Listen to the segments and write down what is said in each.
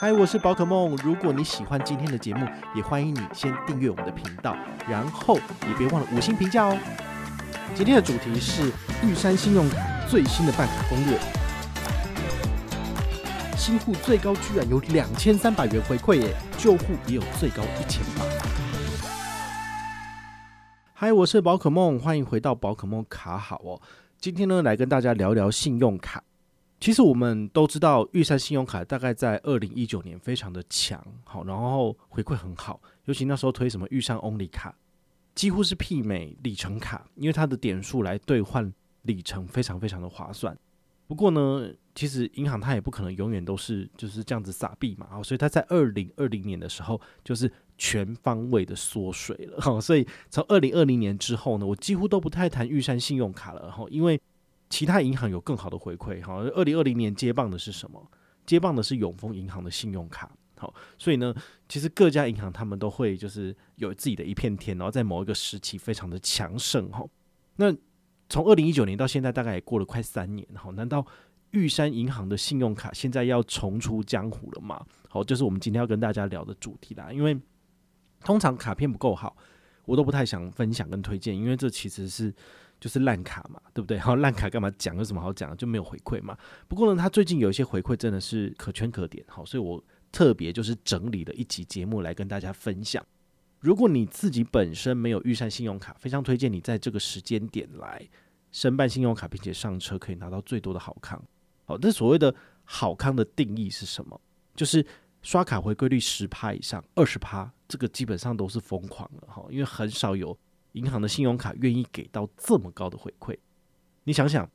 嗨，我是宝可梦。如果你喜欢今天的节目，也欢迎你先订阅我们的频道，然后也别忘了五星评价哦。今天的主题是玉山信用卡最新的办卡攻略，新户最高居然有两千三百元回馈耶，旧户也有最高一千八。嗨，我是宝可梦，欢迎回到宝可梦卡好哦。今天呢，来跟大家聊聊信用卡。其实我们都知道，玉山信用卡大概在二零一九年非常的强，好，然后回馈很好，尤其那时候推什么玉山 Only 卡，几乎是媲美里程卡，因为它的点数来兑换里程非常非常的划算。不过呢，其实银行它也不可能永远都是就是这样子撒币嘛，所以它在二零二零年的时候就是全方位的缩水了，好，所以从二零二零年之后呢，我几乎都不太谈玉山信用卡了，哈，因为。其他银行有更好的回馈，好，二零二零年接棒的是什么？接棒的是永丰银行的信用卡，好，所以呢，其实各家银行他们都会就是有自己的一片天，然后在某一个时期非常的强盛，哈。那从二零一九年到现在，大概也过了快三年，好，难道玉山银行的信用卡现在要重出江湖了吗？好，这是我们今天要跟大家聊的主题啦。因为通常卡片不够好，我都不太想分享跟推荐，因为这其实是。就是烂卡嘛，对不对？好，烂卡干嘛讲？有什么好讲？就没有回馈嘛。不过呢，他最近有一些回馈真的是可圈可点，好，所以我特别就是整理了一集节目来跟大家分享。如果你自己本身没有预算信用卡，非常推荐你在这个时间点来申办信用卡，并且上车可以拿到最多的好康。好，那所谓的好康的定义是什么？就是刷卡回归率十趴以上，二十趴，这个基本上都是疯狂了哈，因为很少有。银行的信用卡愿意给到这么高的回馈，你想想，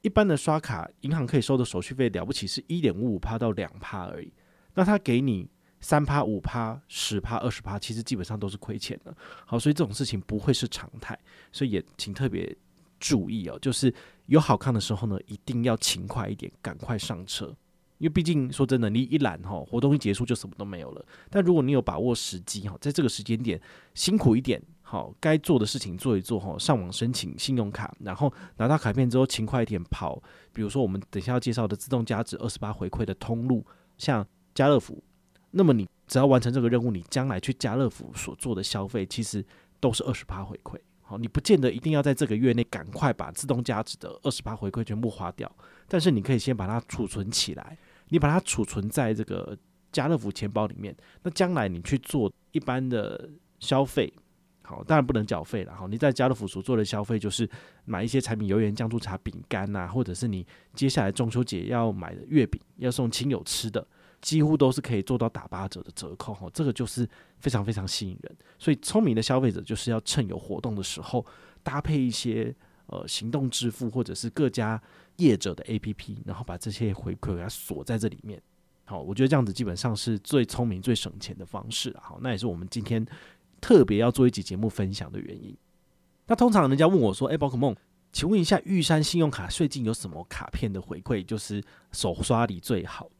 一般的刷卡，银行可以收的手续费了不起是一点五五趴到两趴而已，那他给你三趴、五趴、十趴、二十趴，其实基本上都是亏钱的。好，所以这种事情不会是常态，所以也请特别注意哦，就是有好看的时候呢，一定要勤快一点，赶快上车。因为毕竟说真的，你一懒哈，活动一结束就什么都没有了。但如果你有把握时机哈，在这个时间点辛苦一点，好，该做的事情做一做哈，上网申请信用卡，然后拿到卡片之后勤快一点跑。比如说我们等下要介绍的自动加值二十八回馈的通路，像家乐福，那么你只要完成这个任务，你将来去家乐福所做的消费，其实都是二十八回馈。好，你不见得一定要在这个月内赶快把自动加值的二十八回馈全部花掉，但是你可以先把它储存起来。你把它储存在这个家乐福钱包里面，那将来你去做一般的消费，好，当然不能缴费了。好，你在家乐福所做的消费，就是买一些柴米油盐酱醋茶、饼干呐，或者是你接下来中秋节要买的月饼，要送亲友吃的，几乎都是可以做到打八折的折扣。哈，这个就是非常非常吸引人。所以聪明的消费者就是要趁有活动的时候，搭配一些呃行动支付或者是各家。业者的 APP，然后把这些回馈给它锁在这里面。好，我觉得这样子基本上是最聪明、最省钱的方式。好，那也是我们今天特别要做一集节目分享的原因。那通常人家问我说：“哎，宝可梦，请问一下，玉山信用卡最近有什么卡片的回馈，就是手刷礼最好？”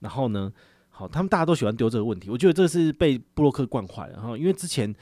然后呢，好，他们大家都喜欢丢这个问题。我觉得这是被布洛克惯坏了。哈，因为之前。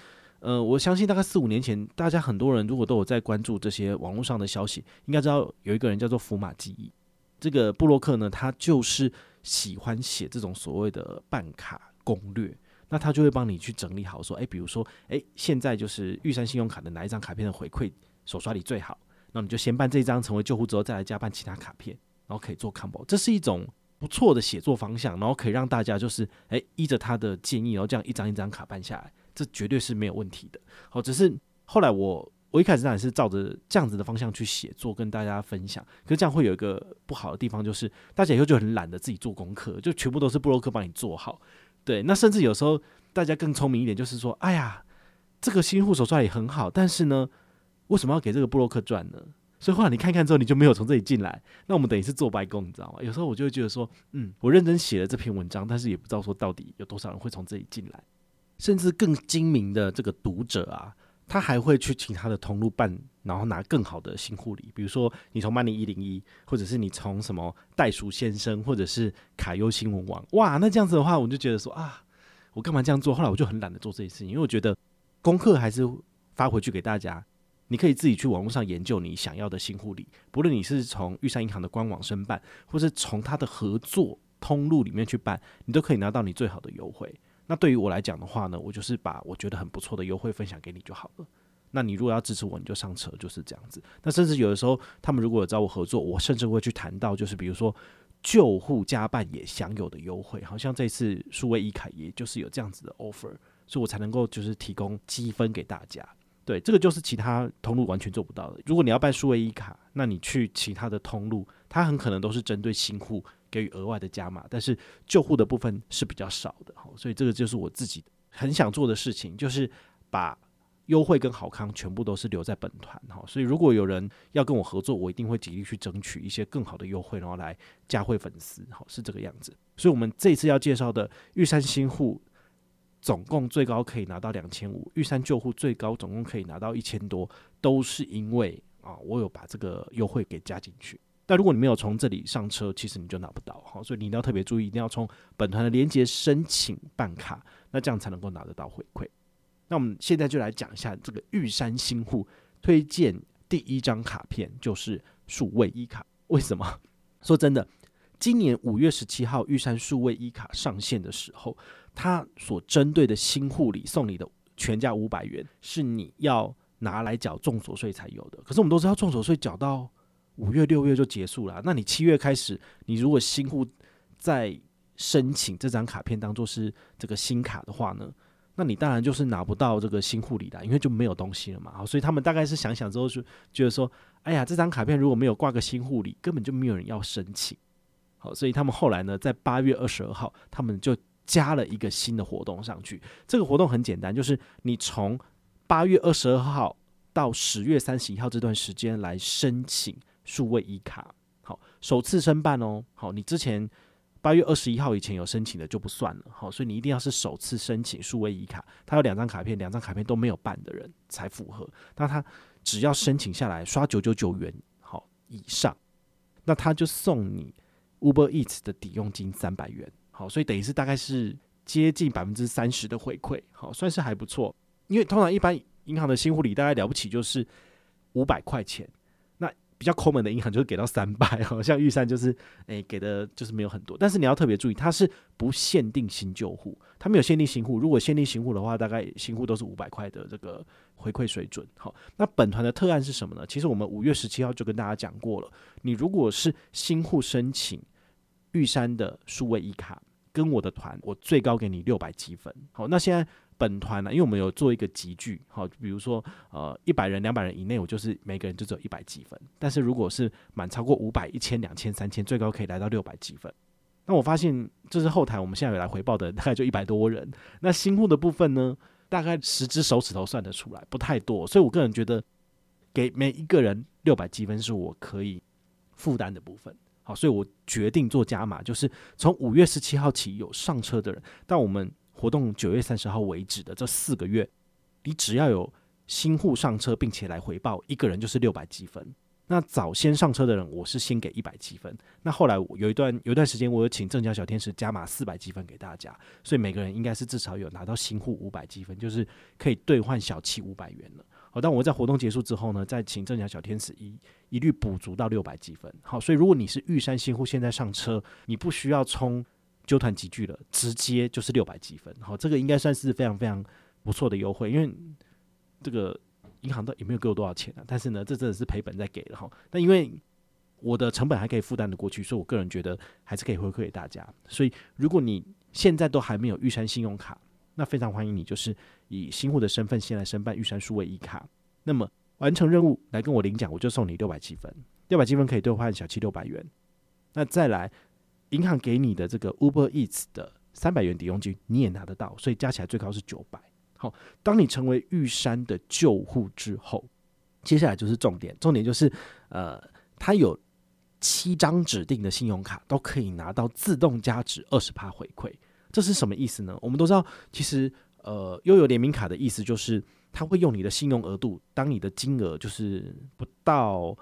呃，我相信大概四五年前，大家很多人如果都有在关注这些网络上的消息，应该知道有一个人叫做福马记忆，这个布洛克呢，他就是喜欢写这种所谓的办卡攻略，那他就会帮你去整理好，说，哎，比如说，哎，现在就是玉山信用卡的哪一张卡片的回馈手刷里最好，那你就先办这张成为救户之后，再来加办其他卡片，然后可以做 combo，这是一种不错的写作方向，然后可以让大家就是，哎，依着他的建议，然后这样一张一张卡办下来。这绝对是没有问题的。好，只是后来我我一开始当然是照着这样子的方向去写作，跟大家分享。可是这样会有一个不好的地方，就是大家以后就很懒得自己做功课，就全部都是布洛克帮你做好。对，那甚至有时候大家更聪明一点，就是说，哎呀，这个新户手串也很好，但是呢，为什么要给这个布洛克赚呢？所以后来你看看之后，你就没有从这里进来，那我们等于是做白工，你知道吗？有时候我就会觉得说，嗯，我认真写了这篇文章，但是也不知道说到底有多少人会从这里进来。甚至更精明的这个读者啊，他还会去其他的通路办，然后拿更好的新护理，比如说你从 Money 一零一，或者是你从什么袋鼠先生，或者是卡优新闻网，哇，那这样子的话，我就觉得说啊，我干嘛这样做？后来我就很懒得做这些事情，因为我觉得功课还是发回去给大家，你可以自己去网络上研究你想要的新护理，不论你是从玉山银行的官网申办，或是从他的合作通路里面去办，你都可以拿到你最好的优惠。那对于我来讲的话呢，我就是把我觉得很不错的优惠分享给你就好了。那你如果要支持我，你就上车，就是这样子。那甚至有的时候，他们如果有找我合作，我甚至会去谈到，就是比如说旧户加办也享有的优惠，好像这次数位一卡也就是有这样子的 offer，所以我才能够就是提供积分给大家。对，这个就是其他通路完全做不到的。如果你要办数位一卡，那你去其他的通路，它很可能都是针对新户给予额外的加码，但是旧户的部分是比较少的。所以这个就是我自己很想做的事情，就是把。优惠跟好康全部都是留在本团哈，所以如果有人要跟我合作，我一定会极力去争取一些更好的优惠，然后来加惠粉丝，好，是这个样子。所以，我们这次要介绍的玉山新户，总共最高可以拿到两千五；玉山旧户最高总共可以拿到一千多，都是因为啊，我有把这个优惠给加进去。但如果你没有从这里上车，其实你就拿不到，哈，所以你一定要特别注意，一定要从本团的连接申请办卡，那这样才能够拿得到回馈。那我们现在就来讲一下这个玉山新户推荐第一张卡片，就是数位一卡。为什么？说真的，今年五月十七号玉山数位一卡上线的时候，它所针对的新户里送你的全价五百元，是你要拿来缴重所税才有的。可是我们都知道，重所税缴到五月六月就结束了。那你七月开始，你如果新户再申请这张卡片当做是这个新卡的话呢？那你当然就是拿不到这个新护理的，因为就没有东西了嘛。好，所以他们大概是想想之后就觉得说，哎呀，这张卡片如果没有挂个新护理，根本就没有人要申请。好，所以他们后来呢，在八月二十二号，他们就加了一个新的活动上去。这个活动很简单，就是你从八月二十二号到十月三十一号这段时间来申请数位 e 卡。好，首次申办哦。好，你之前。八月二十一号以前有申请的就不算了，好，所以你一定要是首次申请数位 e 卡，他有两张卡片，两张卡片都没有办的人才符合。那他只要申请下来刷九九九元好以上，那他就送你 Uber Eats 的抵用金三百元，好，所以等于是大概是接近百分之三十的回馈，好，算是还不错。因为通常一般银行的新户礼大概了不起就是五百块钱。比较抠门的银行就是给到三百，好 像玉山就是诶、给的就是没有很多，但是你要特别注意，它是不限定新旧户，它没有限定新户。如果限定新户的话，大概新户都是五百块的这个回馈水准。好，那本团的特案是什么呢？其实我们五月十七号就跟大家讲过了，你如果是新户申请玉山的数位一卡，跟我的团，我最高给你六百积分。好，那现在。本团呢、因为我们有做一个集聚，好，比如说呃一百人、两百人以内，我就是每个人就只有一百积分。但是如果是满超过五百、一千、两千、三千，最高可以来到六百积分。那我发现这是后台我们现在有来回报的，大概就一百多人。那新户的部分呢，大概十只手指头算得出来，不太多。所以我个人觉得，给每一个人六百积分是我可以负担的部分。好，所以我决定做加码，就是从五月十七号起有上车的人，到我们。活动九月三十号为止的这四个月，你只要有新户上车，并且来回报，一个人就是六百积分。那早先上车的人，我是先给一百积分。那后来有一段有一段时间，我有请正佳小天使加码四百积分给大家，所以每个人应该是至少有拿到新户五百积分，就是可以兑换小七五百元了。好，但我在活动结束之后呢，再请正佳小天使一一律补足到六百积分。好，所以如果你是玉山新户，现在上车，你不需要冲。纠团集聚了，直接就是六百积分，好，这个应该算是非常非常不错的优惠，因为这个银行都也没有给我多少钱啊，但是呢，这真的是赔本在给了哈。那因为我的成本还可以负担得过去，所以我个人觉得还是可以回馈给大家。所以如果你现在都还没有玉山信用卡，那非常欢迎你，就是以新户的身份先来申办玉山数位一卡，那么完成任务来跟我领奖，我就送你六百积分，六百积分可以兑换小七六百元，那再来。银行给你的这个 Uber Eats 的三百元抵用金，你也拿得到，所以加起来最高是九百。好，当你成为玉山的旧户之后，接下来就是重点，重点就是呃，它有七张指定的信用卡都可以拿到自动加值二十趴回馈，这是什么意思呢？我们都知道，其实呃，悠游联名卡的意思就是，它会用你的信用额度，当你的金额就是不到，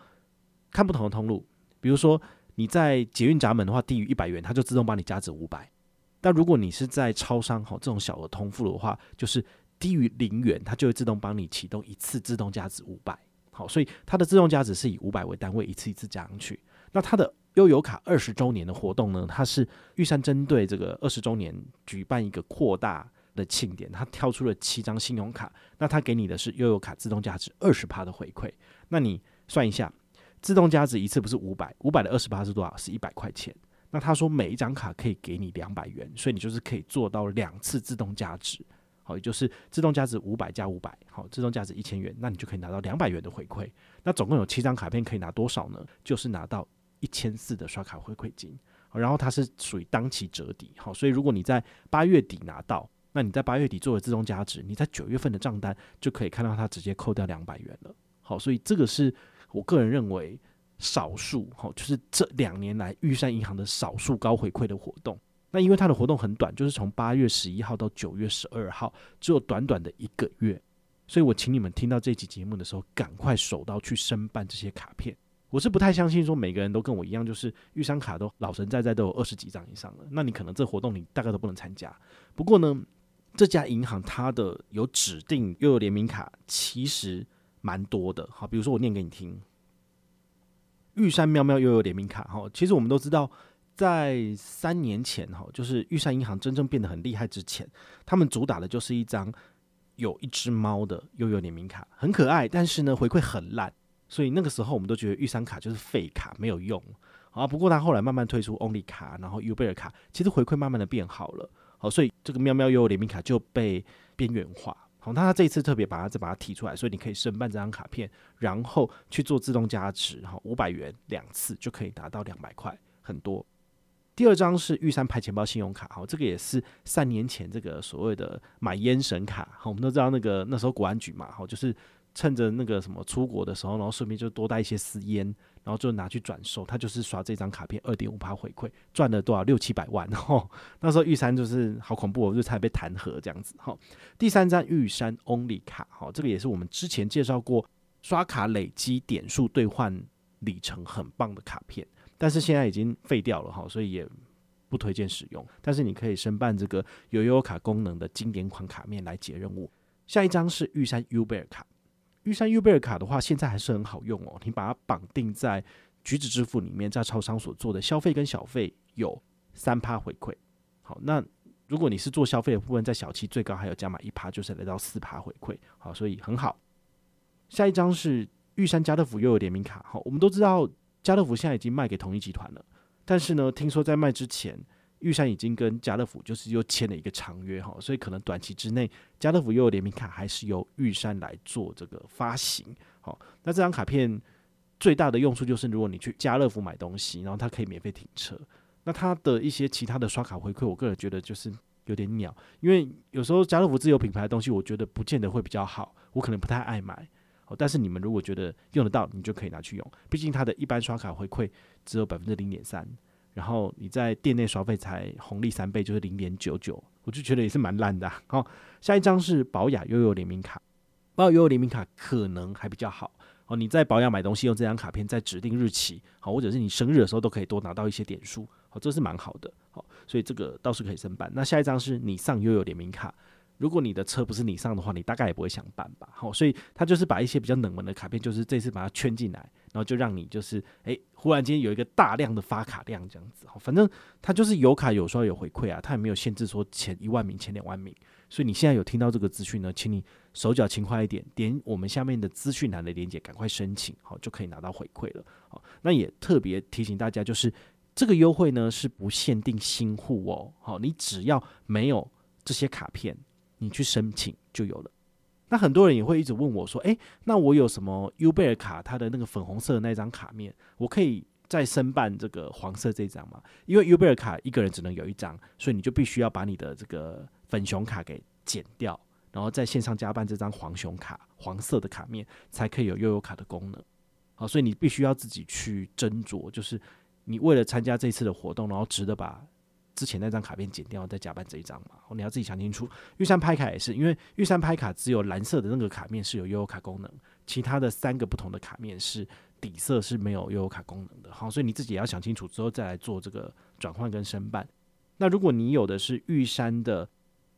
看不同的通路，比如说。你在捷运闸门的话，低于一百元，它就自动帮你加值五百。但如果你是在超商哈这种小额通付的话，就是低于零元，它就会自动帮你启动一次自动加值五百。好，所以它的自动加值是以五百为单位，一次一次加上去。那它的悠游卡二十周年的活动呢，它是玉山针对这个二十周年举办一个扩大的庆典，它挑出了七张信用卡，那它给你的是悠游卡自动价值二十趴的回馈。那你算一下，自动价值一次不是五百，五百的二十趴是多少？是一百块钱。那他说每一张卡可以给你两百元，所以你就是可以做到两次自动价值。好，也就是自动价值五百加五百，好，自动价值一千元，那你就可以拿到两百元的回馈。那总共有七张卡片可以拿多少呢？就是拿到一千四的刷卡回馈金。然后它是属于当期折抵，好，所以如果你在八月底拿到，那你在八月底作为自动加值，你在九月份的账单就可以看到它直接扣掉两百元了。好，所以这个是我个人认为少数，好，就是这两年来玉山银行的少数高回馈的活动。那因为它的活动很短，就是从八月十一号到九月十二号，只有短短的一个月，所以我请你们听到这期节目的时候，赶快手刀去申办这些卡片。我是不太相信说每个人都跟我一样，就是玉山卡都老神在在都有二十几张以上了，那你可能这活动你大概都不能参加。不过呢，这家银行它的有指定又有联名卡其实蛮多的，好，比如说我念给你听，玉山喵喵悠游联名卡，哈，其实我们都知道。在三年前，哈，就是玉山银行真正变得很厉害之前，他们主打的就是一张有一只猫的悠游联名卡，很可爱，但是呢回馈很烂，所以那个时候我们都觉得玉山卡就是废卡，没有用啊。不过他后来慢慢推出 Only 卡，然后 U 贝尔卡，其实回馈慢慢的变好了，好，所以这个喵喵悠游联名卡就被边缘化。好，那他这一次特别把它再把它提出来，所以你可以申办这张卡片，然后去做自动加值，哈，五百元两次就可以达到两百块，很多。第二张是玉山牌钱包信用卡，好，这个也是三年前这个所谓的买烟神卡，好，我们都知道那个那时候国安局嘛，好，就是趁着那个什么出国的时候，然后顺便就多带一些私烟，然后就拿去转售，他就是刷这张卡片二点五趴回馈，赚了多少六七百万，吼，那时候玉山就是好恐怖，我就差点被弹劾这样子，好，第三张玉山 Only 卡，好，这个也是我们之前介绍过，刷卡累积点数兑换里程很棒的卡片。但是现在已经废掉了哈，所以也不推荐使用。但是你可以申办这个有悠游卡功能的经典款卡面来解任务。下一张是玉山 U 贝尔卡，玉山 U 贝尔卡的话，现在还是很好用哦。你把它绑定在橘子支付里面，在超商所做的消费跟小费有三趴回馈。好，那如果你是做消费的部分，在小七最高还有加码一趴，就是来到四趴回馈。好，所以很好。下一张是玉山家乐福又有联名卡。好，我们都知道。家乐福现在已经卖给统一集团了，但是呢，听说在卖之前，玉山已经跟家乐福就是又签了一个长约哈，所以可能短期之内，家乐福又有联名卡还是由玉山来做这个发行。好，那这张卡片最大的用处就是，如果你去家乐福买东西，然后它可以免费停车。那它的一些其他的刷卡回馈，我个人觉得就是有点鸟，因为有时候家乐福自有品牌的东西，我觉得不见得会比较好，我可能不太爱买。哦但是你们如果觉得用得到，你就可以拿去用。毕竟它的一般刷卡回馈只有百分之零点三，然后你在店内消费才红利三倍，就是零点九九，我就觉得也是蛮烂的。好，下一张是保雅悠悠联名卡，保雅悠悠联名卡可能还比较好。哦，你在保雅买东西用这张卡片，在指定日期，好，或者是你生日的时候都可以多拿到一些点数，好，这是蛮好的。好，所以这个倒是可以申办。那下一张是你上悠悠联名卡。如果你的车不是你上的话，你大概也不会想办吧。好，所以他就是把一些比较冷门的卡片，就是这次把它圈进来，然后就让你就是哎、欸，忽然间有一个大量的发卡量这样子。好，反正他就是有卡有刷有回馈啊，他也没有限制说前一万名、前两万名。所以你现在有听到这个资讯呢，请你手脚勤快一点，点我们下面的资讯栏的链接，赶快申请，好，就可以拿到回馈了。好，那也特别提醒大家，就是这个优惠呢是不限定新户哦。好，你只要没有这些卡片。你去申请就有了。那很多人也会一直问我说：“诶，那我有什么 U 贝尔卡？它的那个粉红色的那张卡面，我可以再申办这个黄色这张吗？”因为 U 贝尔卡一个人只能有一张，所以你就必须要把你的这个粉熊卡给剪掉，然后在线上加办这张黄熊卡，黄色的卡面才可以有悠游卡的功能。好，所以你必须要自己去斟酌，就是你为了参加这次的活动，然后值得把。之前那张卡片剪掉，再加办这一张嘛？你要自己想清楚。玉山拍卡也是，因为玉山拍卡只有蓝色的那个卡面是有悠游卡功能，其他的三个不同的卡面是底色是没有悠游卡功能的。好，所以你自己也要想清楚之后再来做这个转换跟申办。那如果你有的是玉山的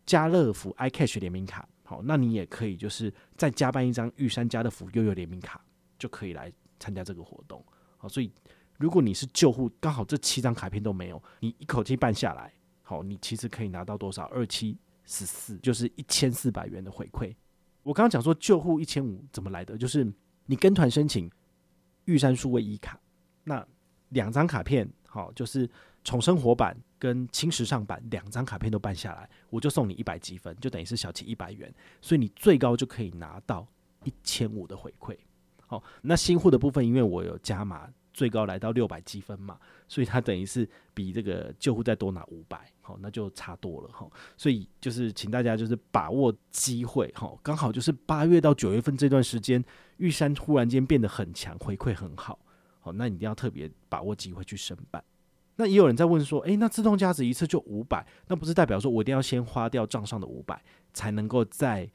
家乐福 iCash 联名卡，好，那你也可以就是再加办一张玉山家乐福悠游联名卡，就可以来参加这个活动。好，所以。如果你是旧户，刚好这七张卡片都没有，你一口气办下来，好，你其实可以拿到多少？二七十四，就是一千四百元的回馈。我刚刚讲说旧户一千五怎么来的？就是你跟团申请玉山数位一卡，那两张卡片，好，就是重生活版跟轻时尚版两张卡片都办下来，我就送你一百积分，就等于是小七一百元，所以你最高就可以拿到一千五的回馈。好，那新户的部分，因为我有加码，最高来到六百积分嘛，所以它等于是比这个旧户再多拿五百，好，那就差多了哈。所以就是请大家就是把握机会，哈，刚好就是八月到九月份这段时间，玉山忽然间变得很强，回馈很好，好，那你一定要特别把握机会去申办。那也有人在问说，诶、那自动加值一次就五百，那不是代表说我一定要先花掉账上的五百，才能够再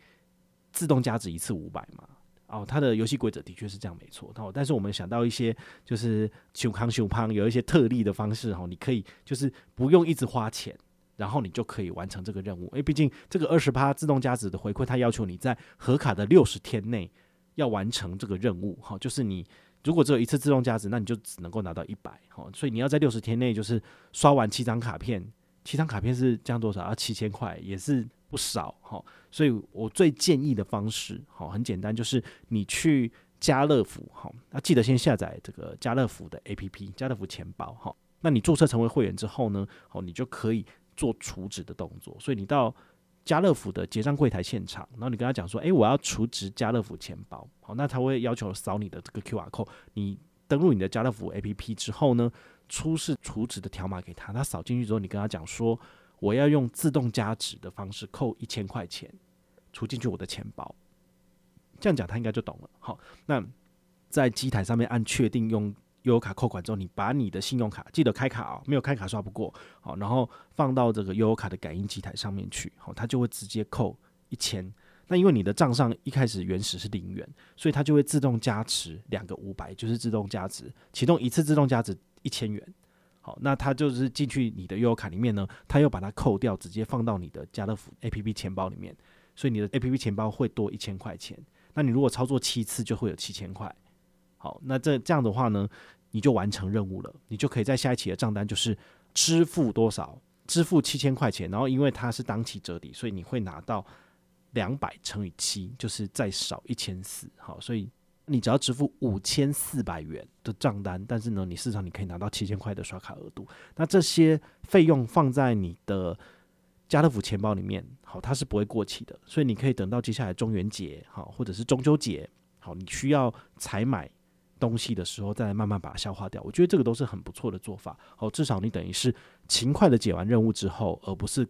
自动加值一次五百吗？哦，它的游戏规则的确是这样，没错。哦，但是我们想到一些就是熊康熊胖有一些特例的方式，哈，你可以就是不用一直花钱，然后你就可以完成这个任务。因为毕竟这个二十趴自动加值的回馈，它要求你在核卡的六十天内要完成这个任务。哈，就是你如果只有一次自动加值，那你就只能够拿到一百。哈，所以你要在六十天内就是刷完七张卡片，七张卡片是这样多少啊？七千块也是。不少哈，所以我最建议的方式，好，很简单，就是你去家乐福，好，那记得先下载这个家乐福的 APP，家乐福钱包，好，那你注册成为会员之后呢，好，你就可以做储值的动作。所以你到家乐福的结账柜台现场，然后你跟他讲说，诶，我要储值家乐福钱包，好，那他会要求扫你的这个 QR code，你登录你的家乐福 APP 之后呢，出示储值的条码给他，他扫进去之后，你跟他讲说。我要用自动加值的方式扣一千块钱，储进去我的钱包。这样讲他应该就懂了。好，那在机台上面按确定用悠游卡扣款之后，你把你的信用卡记得开卡啊、没有开卡刷不过。好，然后放到这个悠游卡的感应机台上面去，好，它就会直接扣一千。那因为你的账上一开始原始是零元，所以它就会自动加持两个五百，就是自动加值，启动一次自动加值一千元。好，那它就是进去你的悠游卡里面呢，它又把它扣掉，直接放到你的家乐福 APP 钱包里面，所以你的 APP 钱包会多一千块钱。那你如果操作七次，就会有七千块。好，那这这样的话呢，你就完成任务了，你就可以在下一期的账单就是支付多少，支付七千块钱，然后因为它是当期折抵，所以你会拿到两百乘以七，就是再少一千四。好，所以。你只要支付五千四百元的账单，但是呢，你市场你可以拿到七千块的刷卡额度。那这些费用放在你的家乐福钱包里面，好，它是不会过期的。所以你可以等到接下来中元节，好，或者是中秋节，好，你需要采买东西的时候，再慢慢把它消化掉。我觉得这个都是很不错的做法。好，至少你等于是勤快的解完任务之后，而不是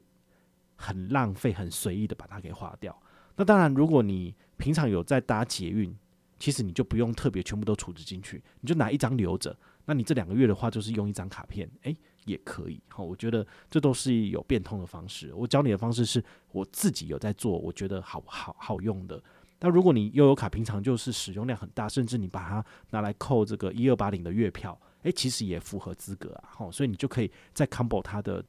很浪费、很随意的把它给花掉。那当然，如果你平常有在搭捷运，其实你就不用特别全部都储值进去，你就拿一张留着。那你这两个月的话，就是用一张卡片，诶，也可以。好，我觉得这都是有变通的方式。我教你的方式是我自己有在做，我觉得好好好用的。那如果你悠游卡平常就是使用量很大，甚至你把它拿来扣这个一二八零的月票，诶，其实也符合资格啊。好，所以你就可以再 combo 它的。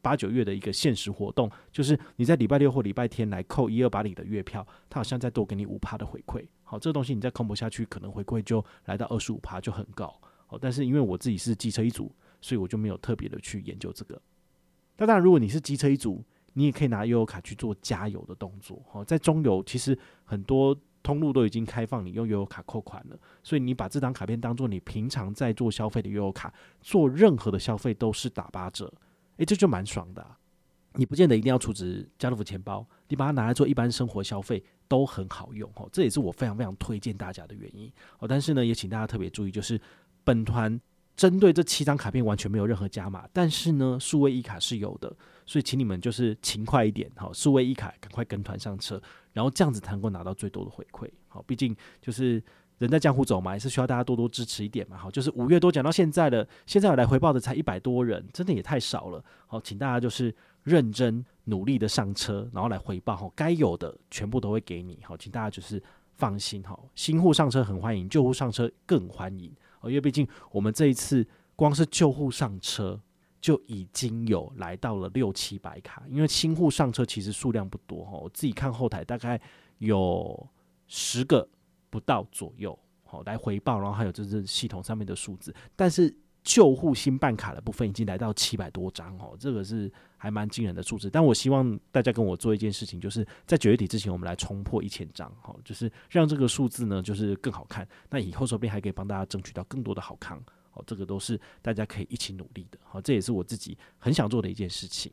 八九月的一个限时活动，就是你在礼拜六或礼拜天来扣一二八零的月票，它好像再多给你五趴的回馈。好，这个东西你再 combo 下去，可能回馈就来到二十五趴，就很高。哦，但是因为我自己是机车一族，所以我就没有特别的去研究这个。那当然，如果你是机车一族，你也可以拿悠游卡去做加油的动作。哦，在中油其实很多通路都已经开放你用悠游卡扣款了，所以你把这张卡片当做你平常在做消费的悠游卡，做任何的消费都是打八折。诶，这就蛮爽的。你不见得一定要储值家乐福钱包，你把它拿来做一般生活消费都很好用哦。这也是我非常非常推荐大家的原因哦。但是呢，也请大家特别注意，就是本团针对这七张卡片完全没有任何加码，但是呢，数位一卡是有的，所以请你们就是勤快一点，好，数位一卡赶快跟团上车，然后这样子才能够拿到最多的回馈。好，毕竟就是。人在江湖走嘛，也是需要大家多多支持一点嘛。好，就是五月多讲到现在了，现在来回报的才一百多人，真的也太少了。好，请大家就是认真努力的上车，然后来回报。好，该有的全部都会给你。好，请大家就是放心。好，新户上车很欢迎，旧户上车更欢迎。哦，因为毕竟我们这一次光是救护上车就已经有来到了六七百卡，因为新户上车其实数量不多。哈，我自己看后台大概有十个。不到左右，好来回报，然后还有就是系统上面的数字，但是旧户新办卡的部分已经来到七百多张哦，这个是还蛮惊人的数字。但我希望大家跟我做一件事情，就是在九月底之前，我们来冲破一千张，哦，就是让这个数字呢就是更好看。那以后说不定还可以帮大家争取到更多的好康，哦，这个都是大家可以一起努力的，好，这也是我自己很想做的一件事情。